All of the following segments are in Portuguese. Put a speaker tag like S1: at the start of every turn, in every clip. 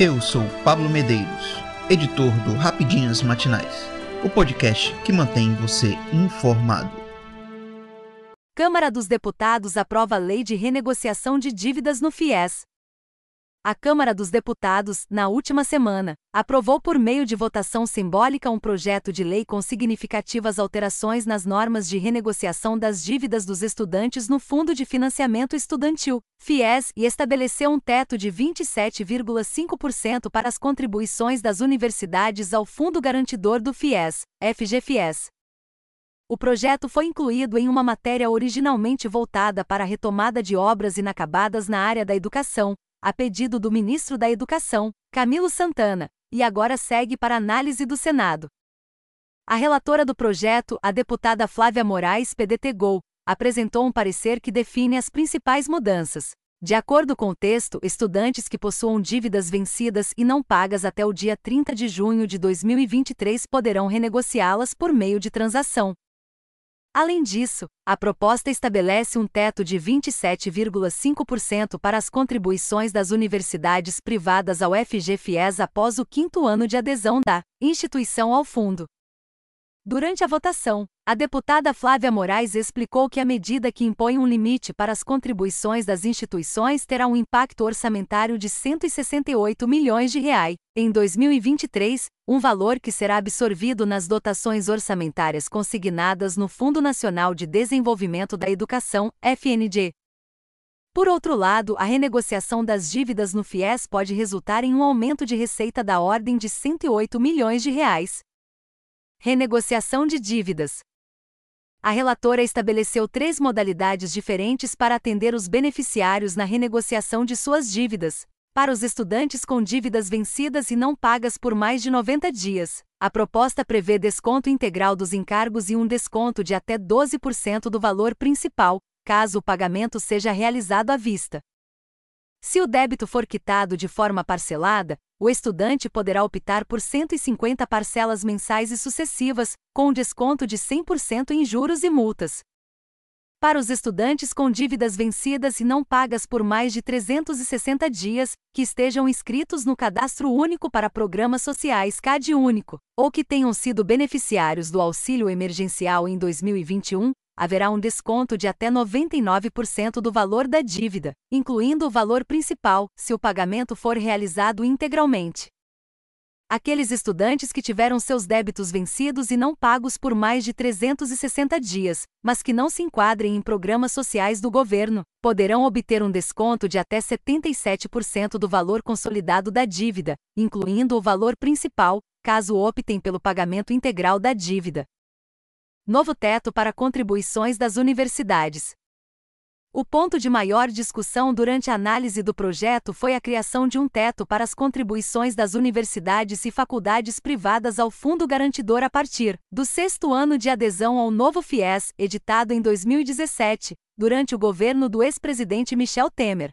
S1: Eu sou Pablo Medeiros, editor do Rapidinhas Matinais, o podcast que mantém você informado.
S2: Câmara dos Deputados aprova a lei de renegociação de dívidas no FIES. A Câmara dos Deputados, na última semana, aprovou por meio de votação simbólica um projeto de lei com significativas alterações nas normas de renegociação das dívidas dos estudantes no Fundo de Financiamento Estudantil, FIES, e estabeleceu um teto de 27,5% para as contribuições das universidades ao Fundo Garantidor do FIES, FGFIES. O projeto foi incluído em uma matéria originalmente voltada para a retomada de obras inacabadas na área da educação, a pedido do ministro da Educação, Camilo Santana, e agora segue para análise do Senado. A relatora do projeto, a deputada Flávia Moraes PDT-GOL, apresentou um parecer que define as principais mudanças. De acordo com o texto, estudantes que possuam dívidas vencidas e não pagas até o dia 30 de junho de 2023 poderão renegociá-las por meio de transação, Além disso, a proposta estabelece um teto de 27,5% para as contribuições das universidades privadas ao FGFIES após o quinto ano de adesão da instituição ao fundo. Durante a votação, a deputada Flávia Moraes explicou que a medida que impõe um limite para as contribuições das instituições terá um impacto orçamentário de 168 milhões de reais em 2023, um valor que será absorvido nas dotações orçamentárias consignadas no Fundo Nacional de Desenvolvimento da Educação, FND. Por outro lado, a renegociação das dívidas no FIES pode resultar em um aumento de receita da ordem de 108 milhões de reais, Renegociação de dívidas. A relatora estabeleceu três modalidades diferentes para atender os beneficiários na renegociação de suas dívidas. Para os estudantes com dívidas vencidas e não pagas por mais de 90 dias, a proposta prevê desconto integral dos encargos e um desconto de até 12% do valor principal, caso o pagamento seja realizado à vista. Se o débito for quitado de forma parcelada, o estudante poderá optar por 150 parcelas mensais e sucessivas, com desconto de 100% em juros e multas. Para os estudantes com dívidas vencidas e não pagas por mais de 360 dias, que estejam inscritos no Cadastro Único para Programas Sociais CAD Único, ou que tenham sido beneficiários do auxílio emergencial em 2021, haverá um desconto de até 99% do valor da dívida, incluindo o valor principal, se o pagamento for realizado integralmente. Aqueles estudantes que tiveram seus débitos vencidos e não pagos por mais de 360 dias, mas que não se enquadrem em programas sociais do governo, poderão obter um desconto de até 77% do valor consolidado da dívida, incluindo o valor principal, caso optem pelo pagamento integral da dívida, Novo teto para contribuições das universidades. O ponto de maior discussão durante a análise do projeto foi a criação de um teto para as contribuições das universidades e faculdades privadas ao Fundo Garantidor a partir do sexto ano de adesão ao novo FIES, editado em 2017, durante o governo do ex-presidente Michel Temer.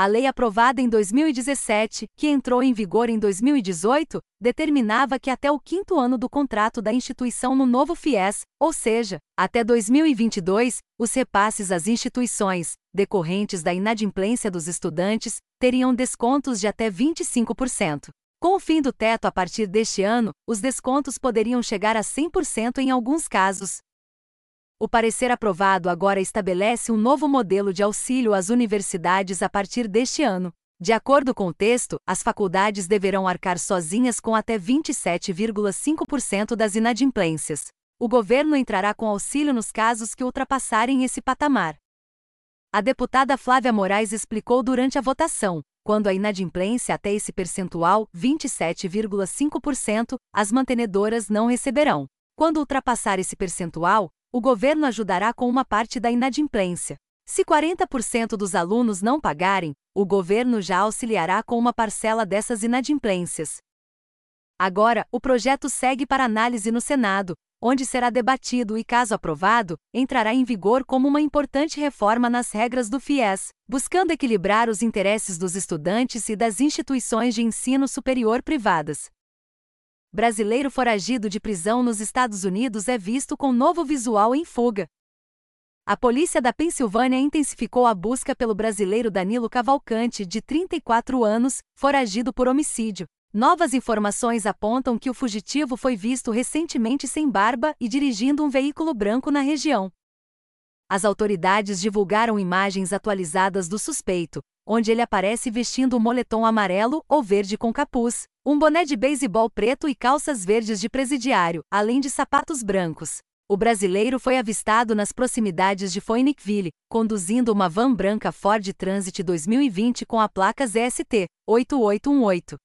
S2: A lei aprovada em 2017, que entrou em vigor em 2018, determinava que até o quinto ano do contrato da instituição no novo FIES, ou seja, até 2022, os repasses às instituições, decorrentes da inadimplência dos estudantes, teriam descontos de até 25%. Com o fim do teto a partir deste ano, os descontos poderiam chegar a 100% em alguns casos, o parecer aprovado agora estabelece um novo modelo de auxílio às universidades a partir deste ano. De acordo com o texto, as faculdades deverão arcar sozinhas com até 27,5% das inadimplências. O governo entrará com auxílio nos casos que ultrapassarem esse patamar. A deputada Flávia Moraes explicou durante a votação: quando a inadimplência até esse percentual, 27,5%, as mantenedoras não receberão. Quando ultrapassar esse percentual, o governo ajudará com uma parte da inadimplência. Se 40% dos alunos não pagarem, o governo já auxiliará com uma parcela dessas inadimplências. Agora, o projeto segue para análise no Senado, onde será debatido e, caso aprovado, entrará em vigor como uma importante reforma nas regras do FIES, buscando equilibrar os interesses dos estudantes e das instituições de ensino superior privadas. Brasileiro foragido de prisão nos Estados Unidos é visto com novo visual em fuga. A polícia da Pensilvânia intensificou a busca pelo brasileiro Danilo Cavalcante, de 34 anos, foragido por homicídio. Novas informações apontam que o fugitivo foi visto recentemente sem barba e dirigindo um veículo branco na região. As autoridades divulgaram imagens atualizadas do suspeito, onde ele aparece vestindo um moletom amarelo ou verde com capuz, um boné de beisebol preto e calças verdes de presidiário, além de sapatos brancos. O brasileiro foi avistado nas proximidades de Phoenixville, conduzindo uma van branca Ford Transit 2020 com a placa ZST 8818.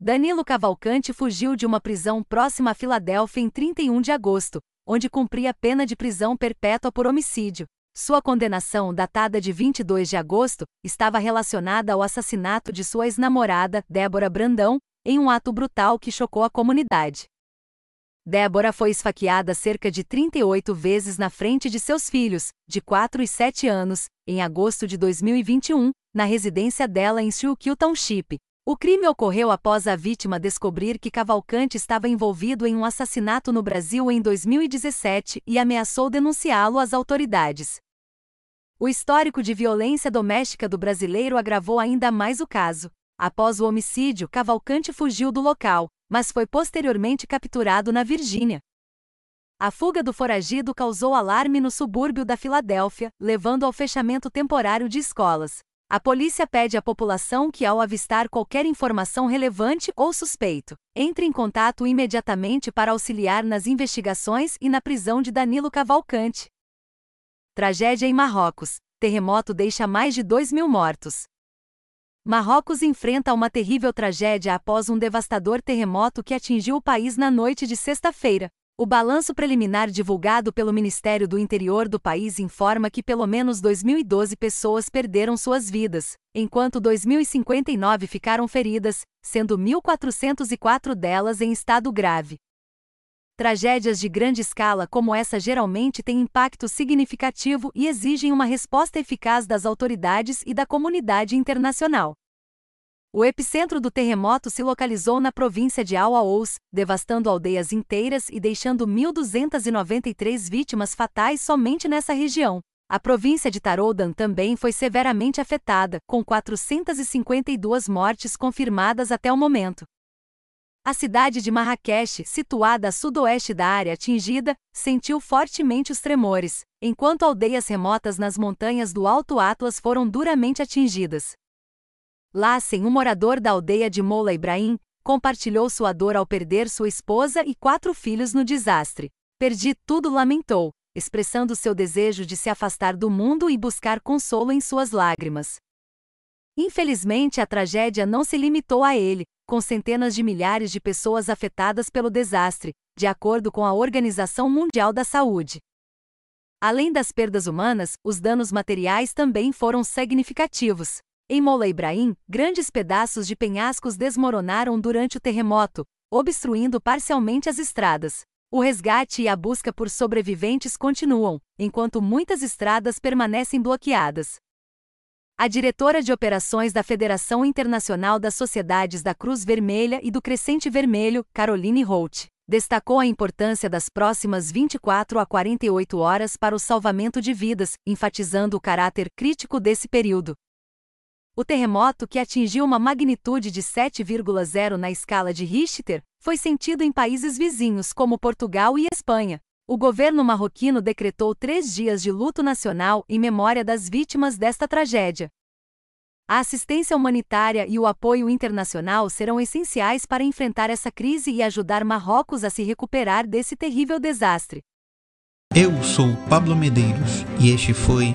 S2: Danilo Cavalcante fugiu de uma prisão próxima a Filadélfia em 31 de agosto, onde cumpria pena de prisão perpétua por homicídio. Sua condenação, datada de 22 de agosto, estava relacionada ao assassinato de sua ex-namorada, Débora Brandão, em um ato brutal que chocou a comunidade. Débora foi esfaqueada cerca de 38 vezes na frente de seus filhos, de 4 e 7 anos, em agosto de 2021, na residência dela em Schuylkill Township, o crime ocorreu após a vítima descobrir que Cavalcante estava envolvido em um assassinato no Brasil em 2017 e ameaçou denunciá-lo às autoridades. O histórico de violência doméstica do brasileiro agravou ainda mais o caso. Após o homicídio, Cavalcante fugiu do local, mas foi posteriormente capturado na Virgínia. A fuga do foragido causou alarme no subúrbio da Filadélfia, levando ao fechamento temporário de escolas. A polícia pede à população que, ao avistar qualquer informação relevante ou suspeito, entre em contato imediatamente para auxiliar nas investigações e na prisão de Danilo Cavalcante. Tragédia em Marrocos: terremoto deixa mais de 2 mil mortos. Marrocos enfrenta uma terrível tragédia após um devastador terremoto que atingiu o país na noite de sexta-feira. O balanço preliminar divulgado pelo Ministério do Interior do país informa que pelo menos 2.012 pessoas perderam suas vidas, enquanto 2.059 ficaram feridas, sendo 1.404 delas em estado grave. Tragédias de grande escala como essa geralmente têm impacto significativo e exigem uma resposta eficaz das autoridades e da comunidade internacional. O epicentro do terremoto se localizou na província de Al-Aous, devastando aldeias inteiras e deixando 1.293 vítimas fatais somente nessa região. A província de Taroudan também foi severamente afetada, com 452 mortes confirmadas até o momento. A cidade de Marrakech, situada a sudoeste da área atingida, sentiu fortemente os tremores, enquanto aldeias remotas nas montanhas do Alto Atlas foram duramente atingidas. Lassen, um morador da aldeia de Moula Ibrahim, compartilhou sua dor ao perder sua esposa e quatro filhos no desastre. Perdi tudo, lamentou, expressando seu desejo de se afastar do mundo e buscar consolo em suas lágrimas. Infelizmente, a tragédia não se limitou a ele, com centenas de milhares de pessoas afetadas pelo desastre, de acordo com a Organização Mundial da Saúde. Além das perdas humanas, os danos materiais também foram significativos. Em Mola Ibrahim, grandes pedaços de penhascos desmoronaram durante o terremoto, obstruindo parcialmente as estradas. O resgate e a busca por sobreviventes continuam, enquanto muitas estradas permanecem bloqueadas. A diretora de operações da Federação Internacional das Sociedades da Cruz Vermelha e do Crescente Vermelho, Caroline Holt, destacou a importância das próximas 24 a 48 horas para o salvamento de vidas, enfatizando o caráter crítico desse período. O terremoto, que atingiu uma magnitude de 7,0 na escala de Richter, foi sentido em países vizinhos como Portugal e Espanha. O governo marroquino decretou três dias de luto nacional em memória das vítimas desta tragédia. A assistência humanitária e o apoio internacional serão essenciais para enfrentar essa crise e ajudar Marrocos a se recuperar desse terrível desastre.
S1: Eu sou Pablo Medeiros e este foi